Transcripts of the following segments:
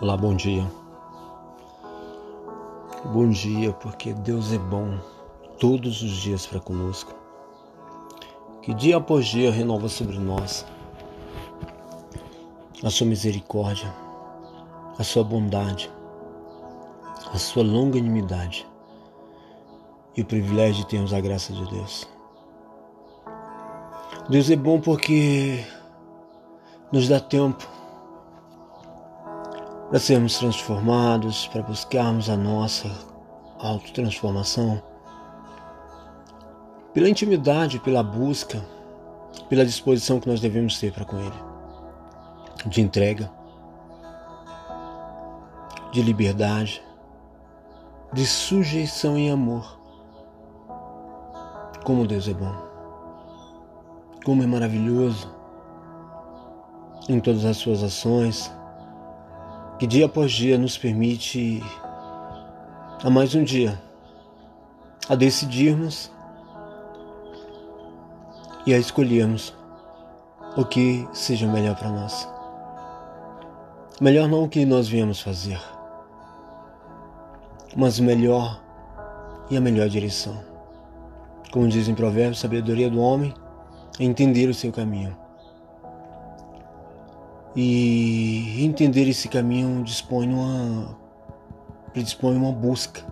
Olá, bom dia. Bom dia, porque Deus é bom todos os dias para conosco. Que dia após dia renova sobre nós a sua misericórdia, a sua bondade, a sua longanimidade e o privilégio de termos a graça de Deus. Deus é bom porque nos dá tempo para sermos transformados, para buscarmos a nossa autotransformação, pela intimidade, pela busca, pela disposição que nós devemos ter para com Ele, de entrega, de liberdade, de sujeição e amor. Como Deus é bom, como é maravilhoso em todas as suas ações que dia após dia nos permite a mais um dia a decidirmos e a escolhermos o que seja melhor para nós. Melhor não o que nós viemos fazer, mas melhor e a melhor direção. Como diz em Provérbios, sabedoria do homem é entender o seu caminho e entender esse caminho dispõe uma predispõe uma busca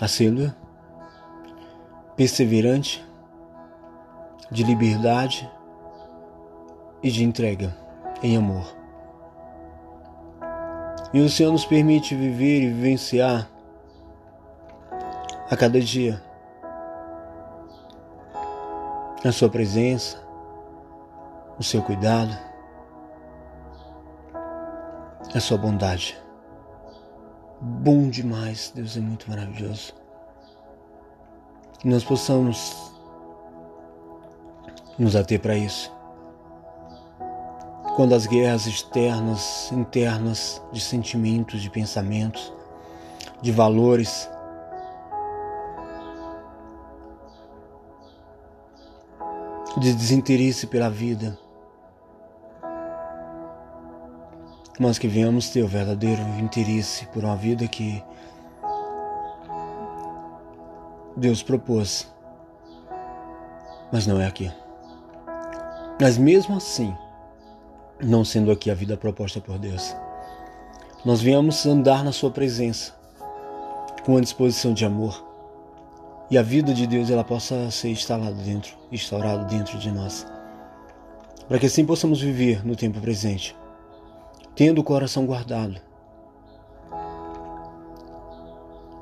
assídua, perseverante, de liberdade e de entrega em amor. E o Senhor nos permite viver e vivenciar a cada dia a Sua presença, o seu cuidado, a sua bondade. Bom demais, Deus é muito maravilhoso. Que nós possamos nos ater para isso. Quando as guerras externas, internas, de sentimentos, de pensamentos, de valores, de desinteresse pela vida, mas que venhamos ter o verdadeiro interesse por uma vida que Deus propôs, mas não é aqui. Mas mesmo assim, não sendo aqui a vida proposta por Deus, nós venhamos andar na Sua presença com a disposição de amor e a vida de Deus ela possa ser instalada dentro, instaurada dentro de nós, para que assim possamos viver no tempo presente tendo o coração guardado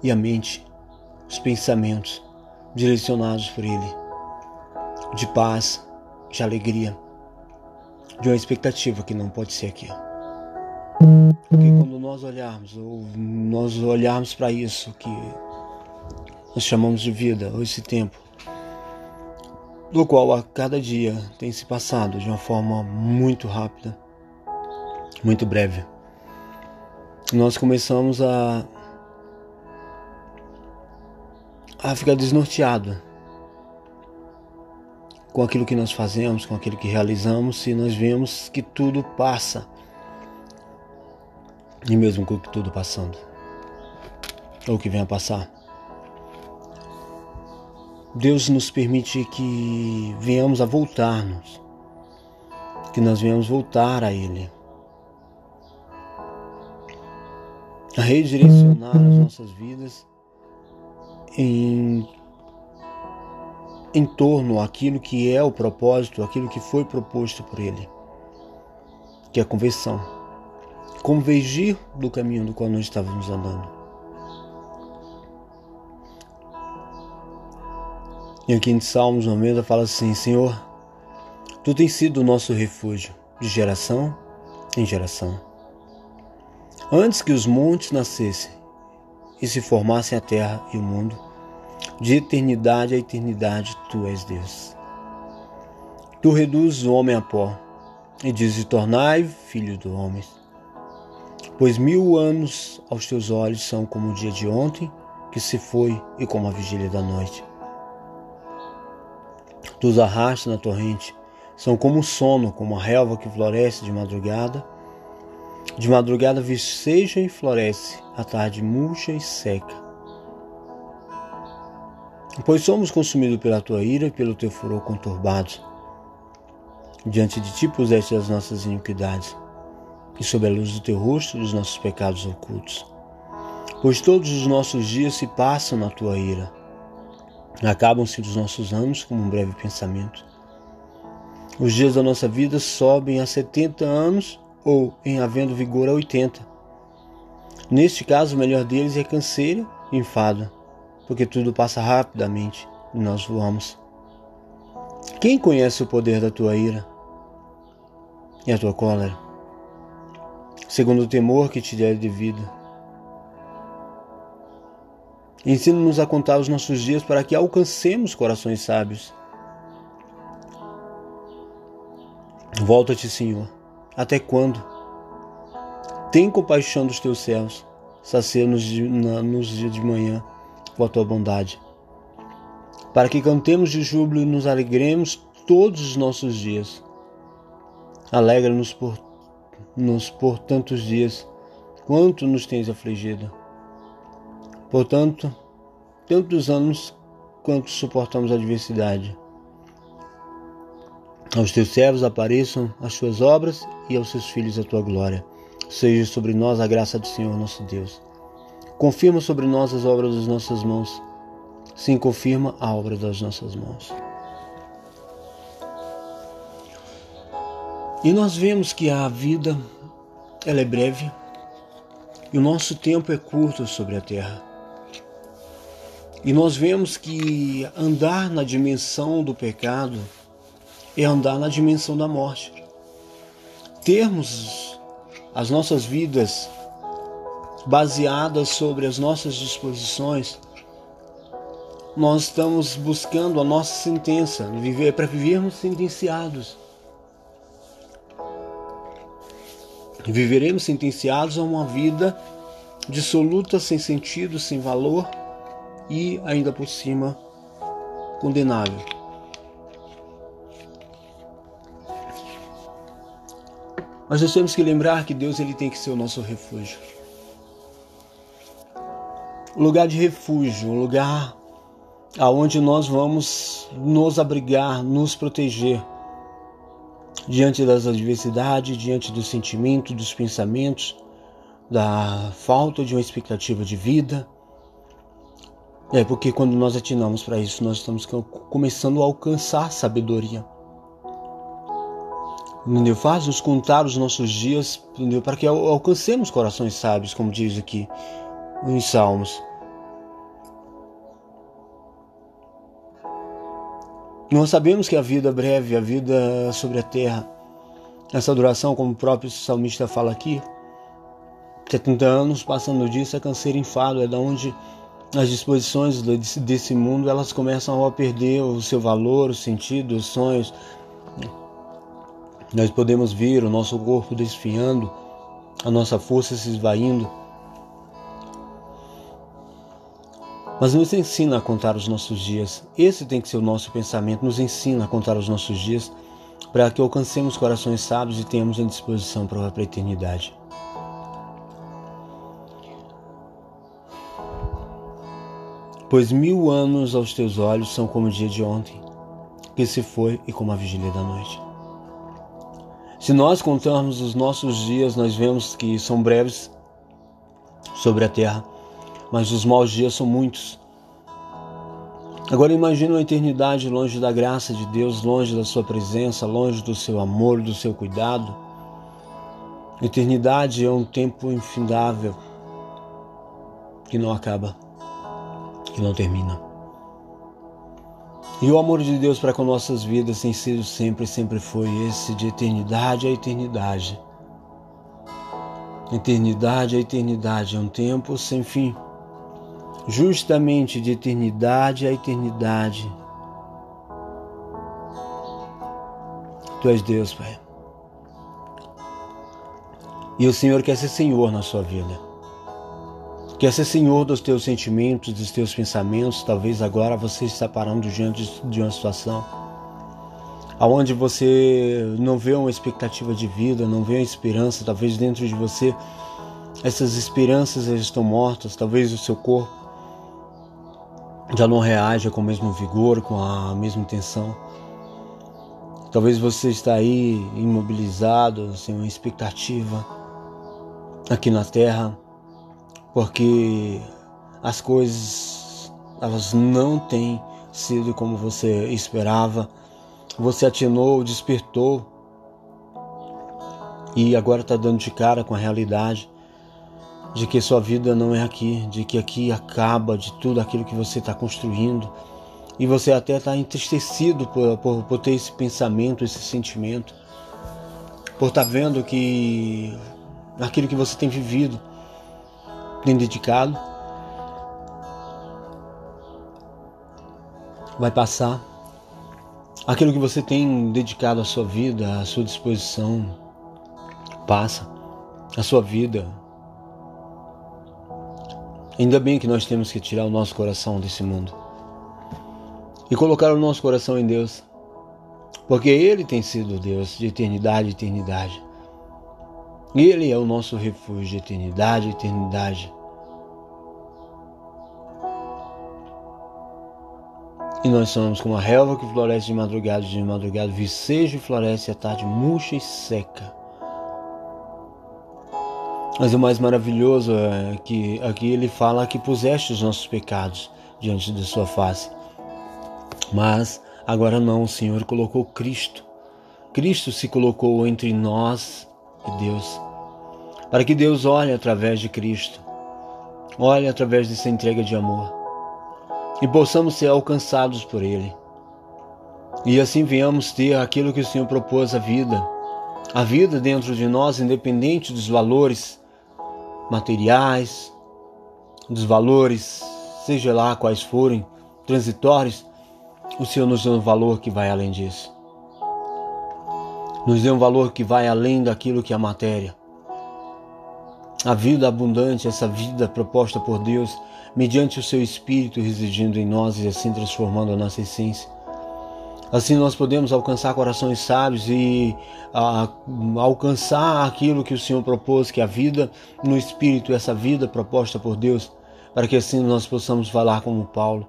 e a mente, os pensamentos direcionados por Ele, de paz, de alegria, de uma expectativa que não pode ser aqui. Porque quando nós olharmos, ou nós olharmos para isso que nós chamamos de vida, ou esse tempo, do qual a cada dia tem se passado de uma forma muito rápida, muito breve. Nós começamos a a ficar desnorteado com aquilo que nós fazemos, com aquilo que realizamos, e nós vemos que tudo passa. E mesmo com tudo passando, ou que venha a passar, Deus nos permite que venhamos a voltar-nos, que nós venhamos voltar a Ele. A redirecionar as nossas vidas em, em torno àquilo que é o propósito, aquilo que foi proposto por Ele, que é a conversão. Convergir do caminho do qual nós estávamos andando. E aqui em Salmos 90 fala assim: Senhor, Tu tens sido o nosso refúgio de geração em geração Antes que os montes nascessem e se formassem a terra e o mundo, de eternidade a eternidade tu és Deus. Tu reduzes o homem a pó e dizes: Tornai filho do homem. Pois mil anos aos teus olhos são como o dia de ontem que se foi e como a vigília da noite. Tu os arrastas na torrente, são como o sono, como a relva que floresce de madrugada De madrugada viceja e floresce, à tarde murcha e seca. Pois somos consumidos pela tua ira e pelo teu furor conturbado. Diante de ti puseste as nossas iniquidades, e sob a luz do teu rosto os nossos pecados ocultos. Pois todos os nossos dias se passam na tua ira. Acabam-se os nossos anos como um breve pensamento. Os dias da nossa vida sobem a 70 anos ou, em havendo vigor, a 80. Neste caso, o melhor deles é canseira e enfado, porque tudo passa rapidamente e nós voamos. Quem conhece o poder da tua ira e a tua cólera? Segundo o temor que te der de vida. Ensina-nos a contar os nossos dias para que alcancemos corações sábios. Volta-te, Senhor até quando? Tem compaixão dos teus céus, sacia-nos nos dias de manhã com a tua bondade, para que cantemos de júbilo e nos alegremos todos os nossos dias. Alegra-nos por, nos por tantos dias, quanto nos tens afligido. Portanto, tantos anos quanto suportamos a adversidade. Aos teus servos apareçam as tuas obras e aos seus filhos a tua glória. Seja sobre nós a graça do Senhor nosso Deus. Confirma sobre nós as obras das nossas mãos. Sim, confirma a obra das nossas mãos. E nós vemos que a vida ela é breve e o nosso tempo é curto sobre a terra. E nós vemos que andar na dimensão do pecado é andar na dimensão da morte. Termos as nossas vidas baseadas sobre as nossas disposições, nós estamos buscando a nossa sentença, viver para vivermos sentenciados. Viveremos sentenciados a uma vida dissoluta, sem sentido, sem valor e ainda por cima condenável. Mas nós temos que lembrar que Deus ele tem que ser o nosso refúgio. O lugar de refúgio, um lugar aonde nós vamos nos abrigar, nos proteger diante das adversidades, diante do sentimento, dos pensamentos, da falta de uma expectativa de vida. É porque quando nós atinamos para isso, nós estamos começando a alcançar sabedoria. Entendeu? Faz-nos contar os nossos dias, entendeu? Para que alcancemos corações sábios, como diz aqui em Salmos. Nós sabemos que a vida breve, a vida sobre a terra, essa duração, como o próprio salmista fala aqui, 70 anos passando disso é canseiro enfado, é da onde as disposições desse mundo elas começam a perder o seu valor, o sentido, os sonhos, nós podemos ver o nosso corpo desfiando, a nossa força se esvaindo. Mas nos ensina a contar os nossos dias. Esse tem que ser o nosso pensamento. Nos ensina a contar os nossos dias para que alcancemos corações sábios e tenhamos a disposição para a eternidade. Pois mil anos aos teus olhos são como o dia de ontem, que se foi e como a vigília da noite. Se nós contarmos os nossos dias, nós vemos que são breves sobre a terra, mas os maus dias são muitos. Agora imagine uma eternidade longe da graça de Deus, longe da sua presença, longe do seu amor, do seu cuidado. Eternidade é um tempo infindável que não acaba, que não termina. E o amor de Deus para com nossas vidas tem sido sempre, sempre foi esse de eternidade a eternidade. Eternidade a eternidade é um tempo sem fim. Justamente de eternidade a eternidade. Tu és Deus, Pai. E o Senhor quer ser Senhor na sua vida. Quer ser senhor dos teus sentimentos, dos teus pensamentos. Talvez agora você está parando diante de uma situação aonde você não vê uma expectativa de vida, não vê uma esperança, talvez dentro de você essas esperanças estão mortas, talvez o seu corpo já não reaja com o mesmo vigor, com a mesma intenção. Talvez você está aí imobilizado, sem uma expectativa aqui na terra, porque as coisas elas não têm sido como você esperava. Você atinou, despertou e agora está dando de cara com a realidade de que sua vida não é aqui, de que aqui acaba de tudo aquilo que você está construindo. E você até está entristecido por, por, por, ter esse pensamento, esse sentimento, por estar tá vendo que aquilo que você tem vivido, tem dedicado, vai passar. Aquilo que você tem dedicado à sua vida, à sua disposição, passa. A sua vida Ainda bem que nós temos que tirar o nosso coração desse mundo e colocar o nosso coração em Deus, porque Ele tem sido Deus de eternidade e eternidade. Ele é o nosso refúgio de eternidade eternidade. E nós somos como a relva que floresce de madrugada, de madrugada, vicejo e floresce à tarde, murcha e seca. Mas o mais maravilhoso é que aqui ele fala que puseste os nossos pecados diante de sua face. Mas agora não, o Senhor colocou Cristo. Cristo se colocou entre nós e Deus. Para que Deus olhe através de Cristo, olhe através dessa entrega de amor e possamos ser alcançados por Ele. E assim venhamos ter aquilo que o Senhor propôs à vida, a vida dentro de nós, independente dos valores materiais, dos valores, seja lá quais forem, transitórios, o Senhor nos deu um valor que vai além disso. Nos deu um valor que vai além daquilo que é a matéria. A vida abundante, essa vida proposta por Deus, mediante o seu Espírito residindo em nós e assim transformando a nossa essência. Assim nós podemos alcançar corações sábios e a, alcançar aquilo que o Senhor propôs, que é a vida no Espírito, essa vida proposta por Deus, para que assim nós possamos falar como Paulo.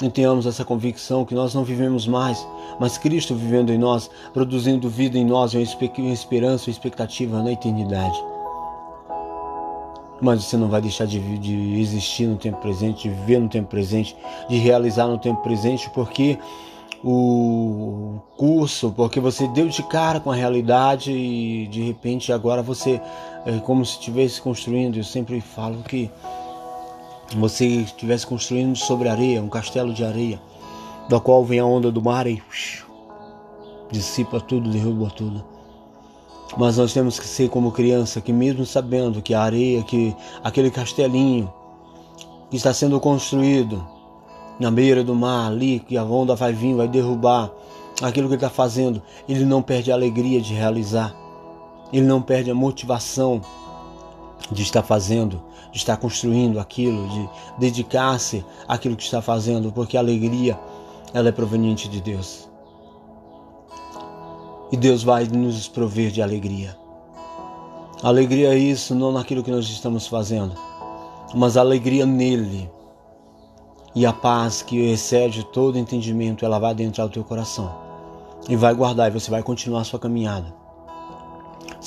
E tenhamos essa convicção que nós não vivemos mais, mas Cristo vivendo em nós, produzindo vida em nós, uma esperança, uma expectativa na eternidade. Mas você não vai deixar de, de existir no tempo presente, de viver no tempo presente, de realizar no tempo presente, porque o curso, porque você deu de cara com a realidade e de repente agora você é como se estivesse construindo. Eu sempre falo que você estivesse construindo sobre areia, um castelo de areia, da qual vem a onda do mar e dissipa tudo, derruba tudo. Mas nós temos que ser como criança, que mesmo sabendo que a areia, que aquele castelinho que está sendo construído, na beira do mar, ali, que a onda vai vir, vai derrubar aquilo que ele está fazendo, ele não perde a alegria de realizar, ele não perde a motivação de estar fazendo, de estar construindo aquilo, de dedicar-se àquilo que está fazendo, porque a alegria ela é proveniente de Deus. E Deus vai nos prover de alegria. Alegria é isso, não naquilo que nós estamos fazendo, mas alegria nele e a paz que excede todo entendimento, ela vai adentrar o teu coração e vai guardar e você vai continuar a sua caminhada.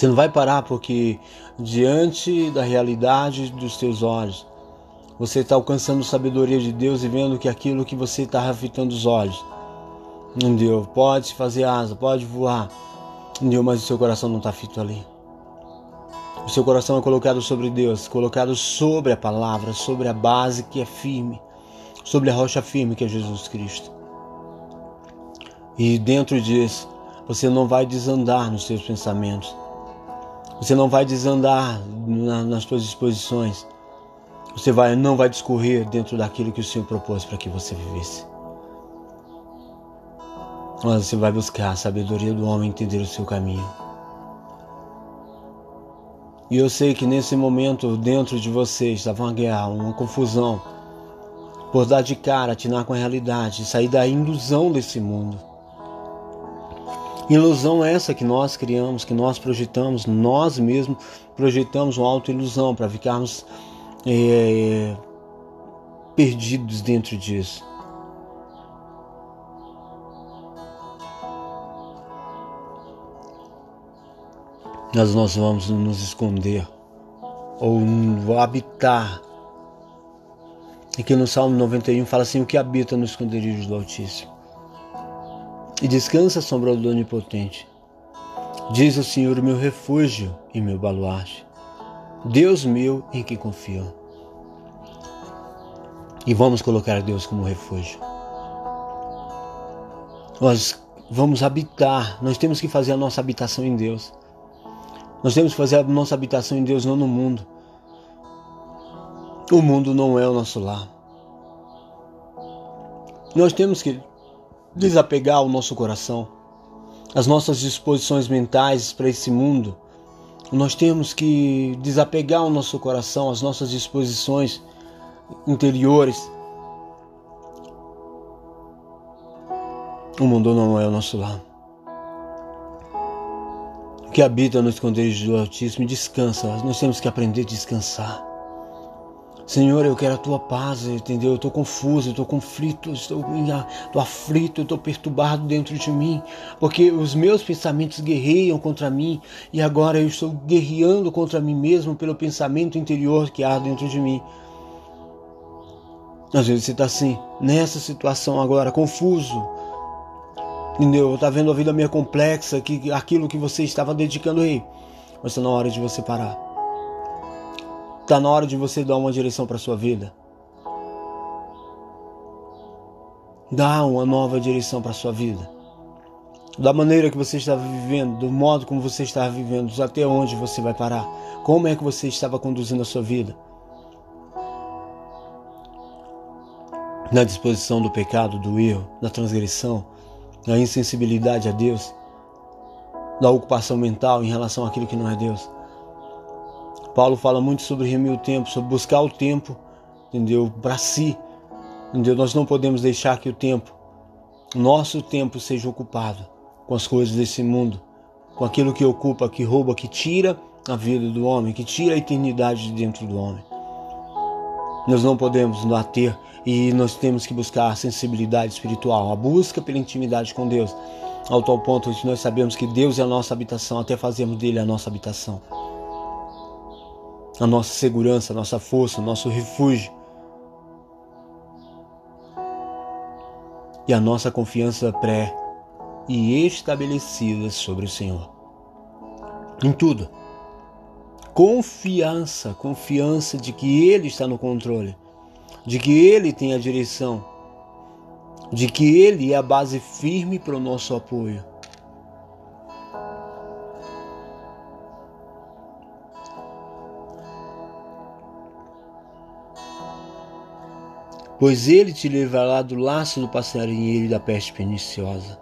Você não vai parar porque diante da realidade dos teus olhos, você está alcançando sabedoria de Deus e vendo que aquilo que você está fitando os olhos, não deu. Pode fazer asa, pode voar, não mas o seu coração não está fito ali. O seu coração é colocado sobre Deus, colocado sobre a palavra, sobre a base que é firme sobre a rocha firme que é Jesus Cristo. E dentro disso, você não vai desandar nos seus pensamentos. Você não vai desandar na, nas suas disposições. Você vai, não vai discorrer dentro daquilo que o Senhor propôs para que você vivesse. Mas você vai buscar a sabedoria do homem entender o seu caminho. E eu sei que nesse momento dentro de você estava uma guerra, uma confusão por dar de cara, atinar com a realidade, sair da ilusão desse mundo. Ilusão essa que nós criamos, que nós projetamos, nós mesmos projetamos uma auto-ilusão para ficarmos é, perdidos dentro disso. Mas nós vamos nos esconder ou habitar. Aqui no Salmo 91 fala assim: o que habita no esconderijo do Altíssimo e descansa à sombra do Onipotente. Diz o Senhor, meu refúgio e meu baluarte, Deus meu em que confio. E vamos colocar Deus como refúgio. Nós vamos habitar, nós temos que fazer a nossa habitação em Deus. Nós temos que fazer a nossa habitação em Deus, não no mundo. O mundo não é o nosso lar. Nós temos que desapegar o nosso coração, as nossas disposições mentais para esse mundo. Nós temos que desapegar o nosso coração, as nossas disposições interiores. O mundo não é o nosso lar. Que habita no esconderijo do Altíssimo descansa. Nós temos que aprender a descansar. Senhor, eu quero a tua paz, entendeu? Eu estou confuso, eu estou conflito, estou, aflito, estou perturbado dentro de mim, porque os meus pensamentos guerreiam contra mim e agora eu estou guerreando contra mim mesmo pelo pensamento interior que há dentro de mim. Às vezes você está assim, nessa situação agora, confuso, entendeu? Está vendo a vida meio complexa, que aquilo que você estava dedicando aí, mas está na hora de você parar Está na hora de você dar uma direção para sua vida. Dá uma nova direção para sua vida. Da maneira que você estava vivendo, do modo como você estava vivendo, até onde você vai parar. Como é que você estava conduzindo a sua vida? Na disposição do pecado, do erro, da transgressão, da insensibilidade a Deus, da ocupação mental em relação àquilo que não é Deus. Paulo fala muito sobre remir o tempo, sobre buscar o tempo, entendeu? Para si, entendeu? Nós não podemos deixar que o tempo, nosso tempo, seja ocupado com as coisas desse mundo, com aquilo que ocupa, que rouba, que tira a vida do homem, que tira a eternidade de dentro do homem. Nós não podemos nos ater e nós temos que buscar a sensibilidade espiritual, a busca pela intimidade com Deus, ao tal ponto que nós sabemos que Deus é a nossa habitação, até fazermos dele a nossa habitação a nossa segurança, a nossa força, o nosso refúgio. E a nossa confiança pré e estabelecida sobre o Senhor. Em tudo. Confiança, confiança de que Ele está no controle, de que Ele tem a direção, de que Ele é a base firme para o nosso apoio. Pois ele te livrará do laço do passarinheiro e da peste perniciosa.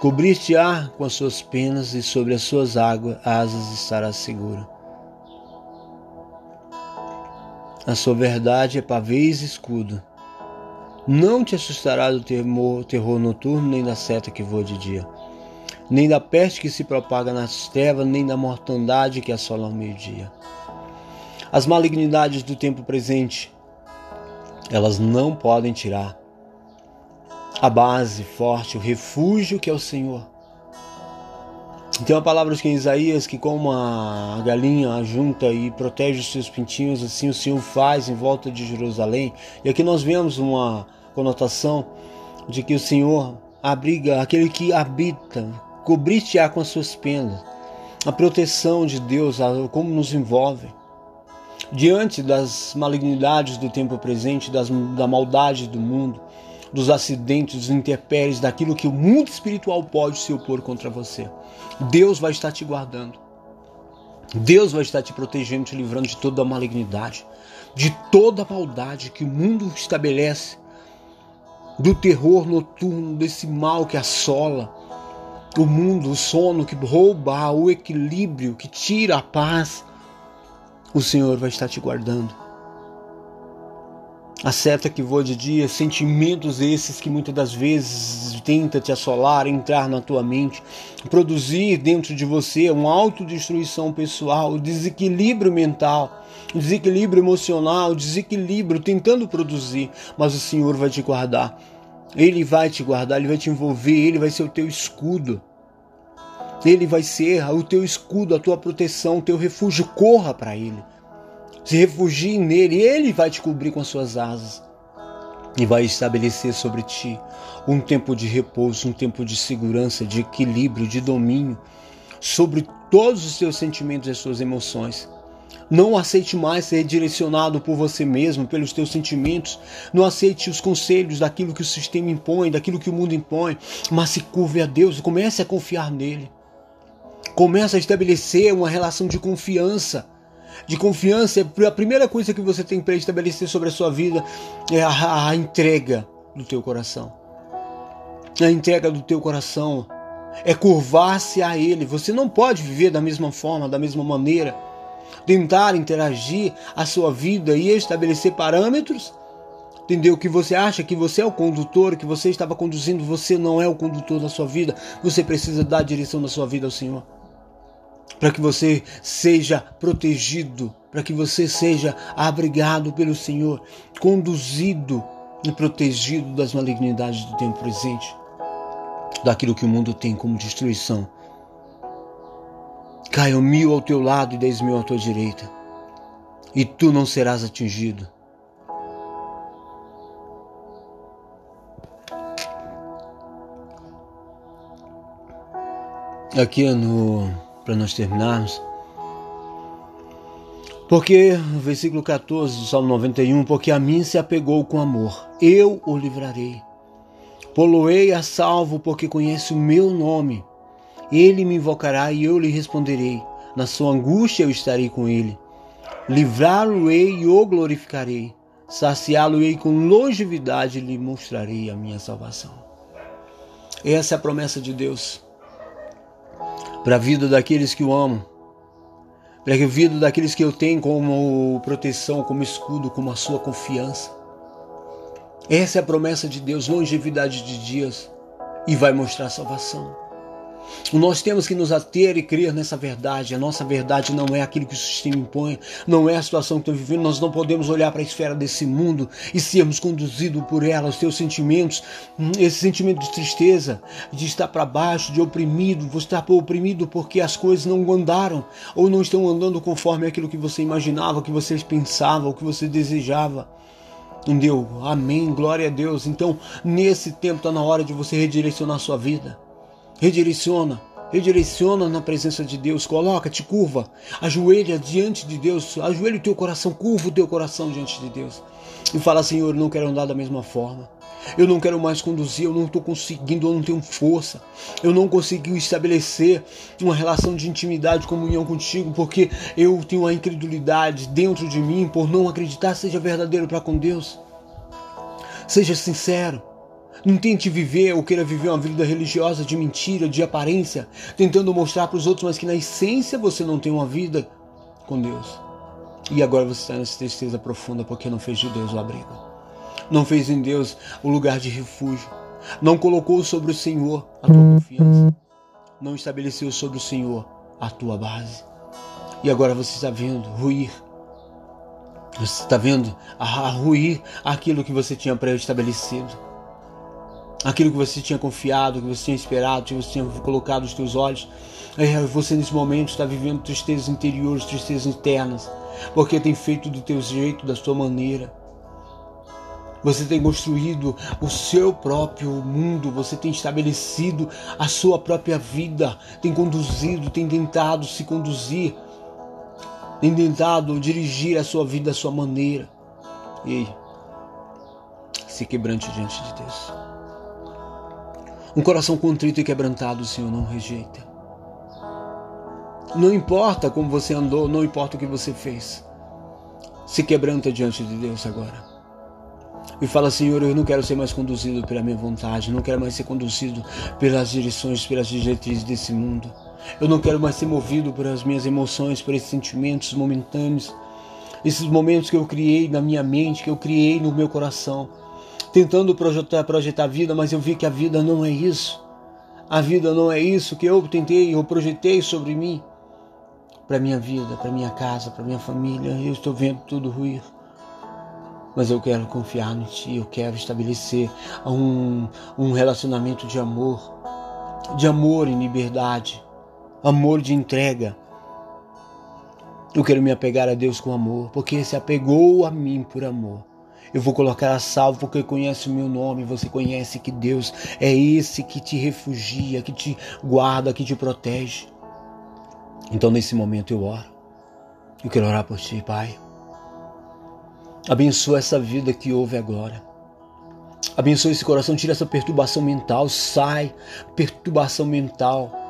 Cobrir-te-á com as suas penas e sobre as suas águas, asas estarás seguro. A sua verdade é pavês e escudo. Não te assustará do temor, terror noturno, nem da seta que voa de dia, nem da peste que se propaga nas trevas, nem da mortandade que assola ao meio-dia as malignidades do tempo presente, elas não podem tirar a base forte, o refúgio que é o Senhor. Tem uma palavra que em Isaías que como a galinha junta e protege os seus pintinhos, assim o Senhor faz em volta de Jerusalém. E aqui nós vemos uma conotação de que o Senhor abriga aquele que habita, cobrir-te-á com as suas penas. A proteção de Deus, como nos envolve diante das malignidades do tempo presente, das, da maldade do mundo, dos acidentes, dos intempéries, daquilo que o mundo espiritual pode se opor contra você. Deus vai estar te guardando. Deus vai estar te protegendo, te livrando de toda a malignidade, de toda a maldade que o mundo estabelece, do terror noturno, desse mal que assola o mundo, o sono que rouba o equilíbrio, que tira a paz o Senhor vai estar te guardando. A seta que voa de dia, sentimentos esses que muitas das vezes tenta te assolar, entrar na tua mente, produzir dentro de você uma autodestruição pessoal, desequilíbrio mental, desequilíbrio emocional, desequilíbrio tentando produzir, mas o Senhor vai te guardar. Ele vai te guardar, ele vai te envolver, ele vai ser o teu escudo. Ele vai ser o teu escudo, a tua proteção, o teu refúgio. Corra para ele se refugie nele, ele vai te cobrir com as suas asas e vai estabelecer sobre ti um tempo de repouso, um tempo de segurança, de equilíbrio, de domínio sobre todos os seus sentimentos e as suas emoções. Não aceite mais ser direcionado por você mesmo, pelos teus sentimentos. Não aceite os conselhos daquilo que o sistema impõe, daquilo que o mundo impõe, mas se curve a Deus e comece a confiar nele. Comece a estabelecer uma relação de confiança de confiança, a primeira coisa que você tem para estabelecer sobre a sua vida é a, a entrega do teu coração. A entrega do teu coração é curvar-se a Ele. Você não pode viver da mesma forma, da mesma maneira, tentar interagir a sua vida e estabelecer parâmetros. Entendeu? Que você acha que você é o condutor, que você estava conduzindo, você não é o condutor da sua vida. Você precisa dar a direção da sua vida ao Senhor para que você seja protegido, para que você seja abrigado pelo Senhor, conduzido e protegido das malignidades do tempo presente, daquilo que o mundo tem como destruição. Caiam mil ao teu lado e dez mil à tua direita, e tu não serás atingido. Aqui no para nós terminarmos. Porque, versículo 14 do Salmo 91, porque a mim se apegou com amor, eu o livrarei. Poloei a salvo, porque conhece o meu nome. Ele me invocará e eu lhe responderei. Na sua angústia eu estarei com ele. Livrá-lo-ei e o glorificarei. Saciá-lo-ei com longevidade e lhe mostrarei a minha salvação. Essa é a promessa de Deus para a vida daqueles que o amam, para a vida daqueles que eu tenho como proteção, como escudo, como a sua confiança. Essa é a promessa de Deus, longevidade de dias, e vai mostrar salvação. Nós temos que nos ater e crer nessa verdade. A nossa verdade não é aquilo que o sistema impõe, não é a situação que estou vivendo. Nós não podemos olhar para a esfera desse mundo e sermos conduzidos por ela, os teus sentimentos, esse sentimento de tristeza, de estar para baixo, de oprimido, você estar oprimido porque as coisas não andaram ou não estão andando conforme aquilo que você imaginava, que você pensava, o que você desejava. Entendeu? Amém, glória a Deus. Então, nesse tempo está na hora de você redirecionar a sua vida. Redireciona, redireciona na presença de Deus, coloca, te curva, ajoelha diante de Deus, ajoelha o teu coração, curva o teu coração diante de Deus e fala: Senhor, eu não quero andar da mesma forma. Eu não quero mais conduzir, eu não estou conseguindo, eu não tenho força. Eu não consegui estabelecer uma relação de intimidade, comunhão contigo, porque eu tenho uma incredulidade dentro de mim por não acreditar seja verdadeiro para com Deus. Seja sincero. Não tente viver ou queira viver uma vida religiosa de mentira, de aparência, tentando mostrar para os outros, mas que na essência você não tem uma vida com Deus. E agora você está nessa tristeza profunda porque não fez de Deus o abrigo. Não fez em Deus o lugar de refúgio. Não colocou sobre o Senhor a tua confiança. Não estabeleceu sobre o Senhor a tua base. E agora você está vendo ruir. Você está vendo a ruir aquilo que você tinha pré-estabelecido aquilo que você tinha confiado, que você tinha esperado, que você tinha colocado os teus olhos. É, você nesse momento está vivendo tristezas interiores, tristezas internas, porque tem feito do teu jeito, da sua maneira. Você tem construído o seu próprio mundo, você tem estabelecido a sua própria vida, tem conduzido, tem tentado se conduzir, tem tentado dirigir a sua vida à sua maneira. E se quebrante diante de Deus. Um coração contrito e quebrantado o Senhor não rejeita. Não importa como você andou, não importa o que você fez. Se quebranta diante de Deus agora. E fala, Senhor, eu não quero ser mais conduzido pela minha vontade, não quero mais ser conduzido pelas direções, pelas diretrizes desse mundo. Eu não quero mais ser movido pelas minhas emoções, por esses sentimentos momentâneos. esses momentos que eu criei na minha mente, que eu criei no meu coração, tentando projetar, projetar a vida, mas eu vi que a vida não é isso. A vida não é isso que eu tentei, eu projetei sobre mim, para minha vida, para minha casa, para minha família. Eu estou vendo tudo ruir. Mas eu quero confiar em Ti, eu quero estabelecer um, um relacionamento de amor, de amor em liberdade, amor de entrega. Eu quero me apegar a Deus com amor, porque se apegou a mim por amor. Eu vou colocar a salvo porque conhece o meu nome, você conhece que Deus é esse que te refugia, que te guarda, que te protege. Então nesse momento eu oro. Eu quero orar por ti, Pai. Abençoa essa vida que houve agora. Abençoa esse coração, tira essa perturbação mental, sai perturbação mental.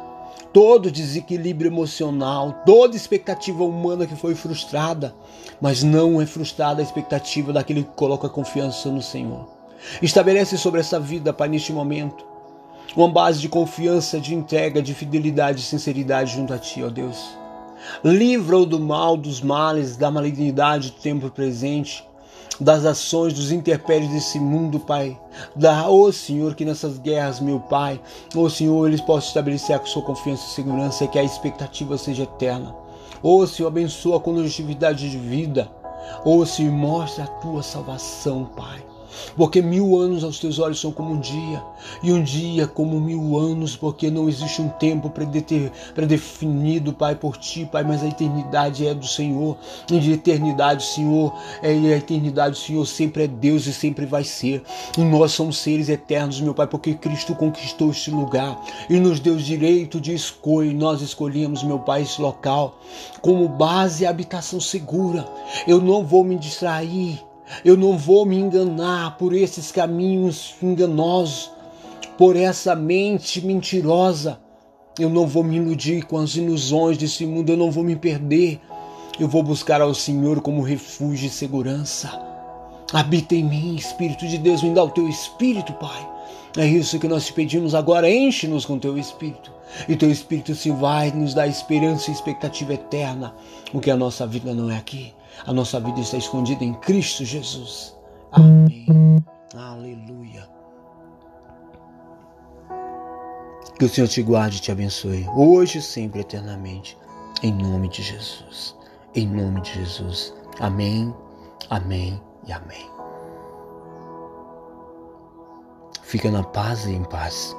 Todo desequilíbrio emocional, toda expectativa humana que foi frustrada, mas não é frustrada a expectativa daquele que coloca confiança no Senhor. Estabelece sobre essa vida, Pai, neste momento, uma base de confiança, de entrega, de fidelidade e sinceridade junto a Ti, ó Deus. Livra-o do mal, dos males, da malignidade do tempo presente, das ações, dos interpérios desse mundo, Pai. Da, oh, Senhor, que nessas guerras, meu Pai, oh, Senhor, eles possam estabelecer a sua confiança e segurança, que a expectativa seja eterna. Oh, Senhor, abençoa a conjuntividade de vida. Oh, Senhor, mostra a tua salvação, Pai. Porque mil anos aos teus olhos são como um dia, e um dia como mil anos, porque não existe um tempo predefinido, Pai, por ti, Pai, mas a eternidade é do Senhor. E de eternidade, Senhor, é a eternidade, Senhor, sempre é Deus e sempre vai ser. E nós somos seres eternos, meu Pai, porque Cristo conquistou este lugar e nos deu direito de escolha. E nós escolhemos, meu Pai, esse local como base e habitação segura. Eu não vou me distrair eu não vou me enganar por esses caminhos enganosos, por essa mente mentirosa. Eu não vou me iludir com as ilusões desse mundo, eu não vou me perder. Eu vou buscar ao Senhor como refúgio e segurança. Habita em mim, Espírito de Deus, me dá o teu Espírito, Pai. É isso que nós te pedimos agora, enche-nos com teu Espírito. E teu Espírito se vai nos dar esperança e expectativa eterna, porque a nossa vida não é aqui. A nossa vida está escondida em Cristo Jesus. Amém. Aleluia. Que o Senhor te guarde e te abençoe, hoje e sempre, eternamente. Em nome de Jesus. Em nome de Jesus. Amém, amém e amém. Fica na paz e em paz.